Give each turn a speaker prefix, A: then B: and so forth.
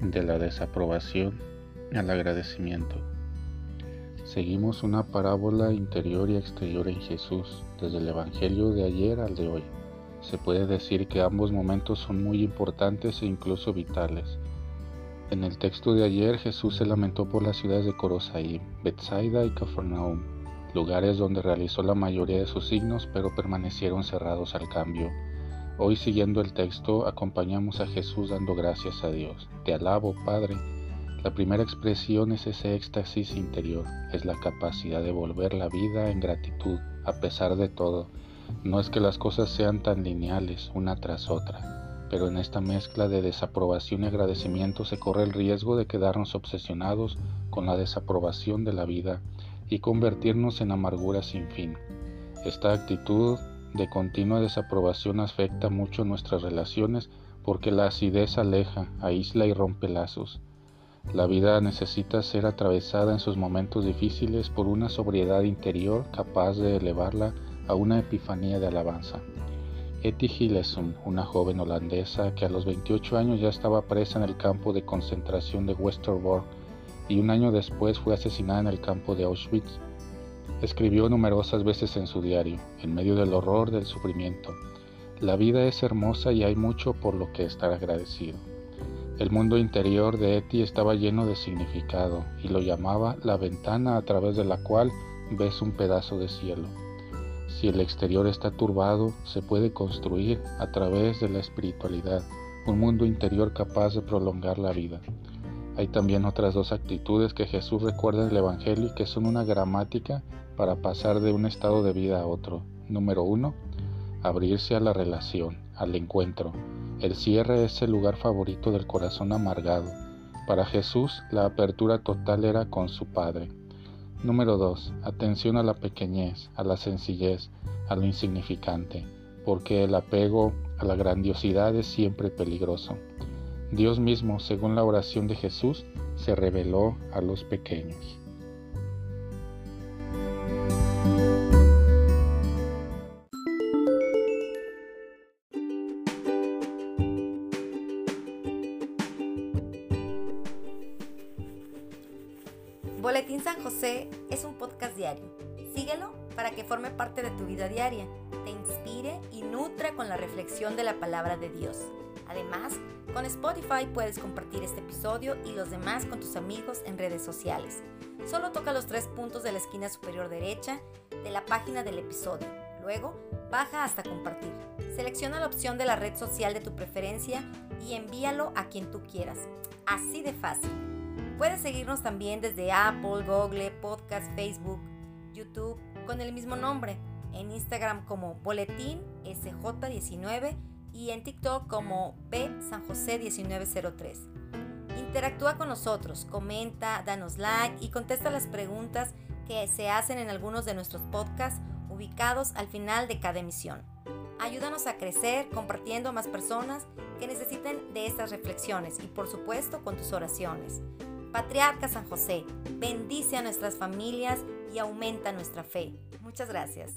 A: de la desaprobación al agradecimiento. Seguimos una parábola interior y exterior en Jesús, desde el Evangelio de ayer al de hoy. Se puede decir que ambos momentos son muy importantes e incluso vitales. En el texto de ayer Jesús se lamentó por las ciudades de Corosaí, Bethsaida y Cafarnaum, lugares donde realizó la mayoría de sus signos pero permanecieron cerrados al cambio. Hoy siguiendo el texto acompañamos a Jesús dando gracias a Dios. Te alabo, Padre. La primera expresión es ese éxtasis interior, es la capacidad de volver la vida en gratitud a pesar de todo. No es que las cosas sean tan lineales una tras otra, pero en esta mezcla de desaprobación y agradecimiento se corre el riesgo de quedarnos obsesionados con la desaprobación de la vida y convertirnos en amargura sin fin. Esta actitud de continua desaprobación afecta mucho nuestras relaciones porque la acidez aleja, aísla y rompe lazos. La vida necesita ser atravesada en sus momentos difíciles por una sobriedad interior capaz de elevarla a una epifanía de alabanza. Etty Hillesum, una joven holandesa que a los 28 años ya estaba presa en el campo de concentración de Westerbork y un año después fue asesinada en el campo de Auschwitz, Escribió numerosas veces en su diario, en medio del horror del sufrimiento, La vida es hermosa y hay mucho por lo que estar agradecido. El mundo interior de Eti estaba lleno de significado y lo llamaba la ventana a través de la cual ves un pedazo de cielo. Si el exterior está turbado, se puede construir a través de la espiritualidad un mundo interior capaz de prolongar la vida. Hay también otras dos actitudes que Jesús recuerda en el Evangelio y que son una gramática para pasar de un estado de vida a otro. Número uno, abrirse a la relación, al encuentro. El cierre es el lugar favorito del corazón amargado. Para Jesús, la apertura total era con su Padre. Número 2. Atención a la pequeñez, a la sencillez, a lo insignificante, porque el apego a la grandiosidad es siempre peligroso. Dios mismo, según la oración de Jesús, se reveló a los pequeños.
B: Boletín San José es un podcast diario. Síguelo para que forme parte de tu vida diaria, te inspire y nutra con la reflexión de la palabra de Dios. Además, con Spotify puedes compartir este episodio y los demás con tus amigos en redes sociales. Solo toca los tres puntos de la esquina superior derecha de la página del episodio. Luego, baja hasta compartir. Selecciona la opción de la red social de tu preferencia y envíalo a quien tú quieras. Así de fácil. Puedes seguirnos también desde Apple, Google, Podcast, Facebook, YouTube con el mismo nombre. En Instagram como Boletín SJ19 y en TikTok como B San José 1903. Interactúa con nosotros, comenta, danos like y contesta las preguntas que se hacen en algunos de nuestros podcasts ubicados al final de cada emisión. Ayúdanos a crecer compartiendo a más personas que necesiten de estas reflexiones y por supuesto con tus oraciones. Patriarca San José, bendice a nuestras familias y aumenta nuestra fe. Muchas gracias.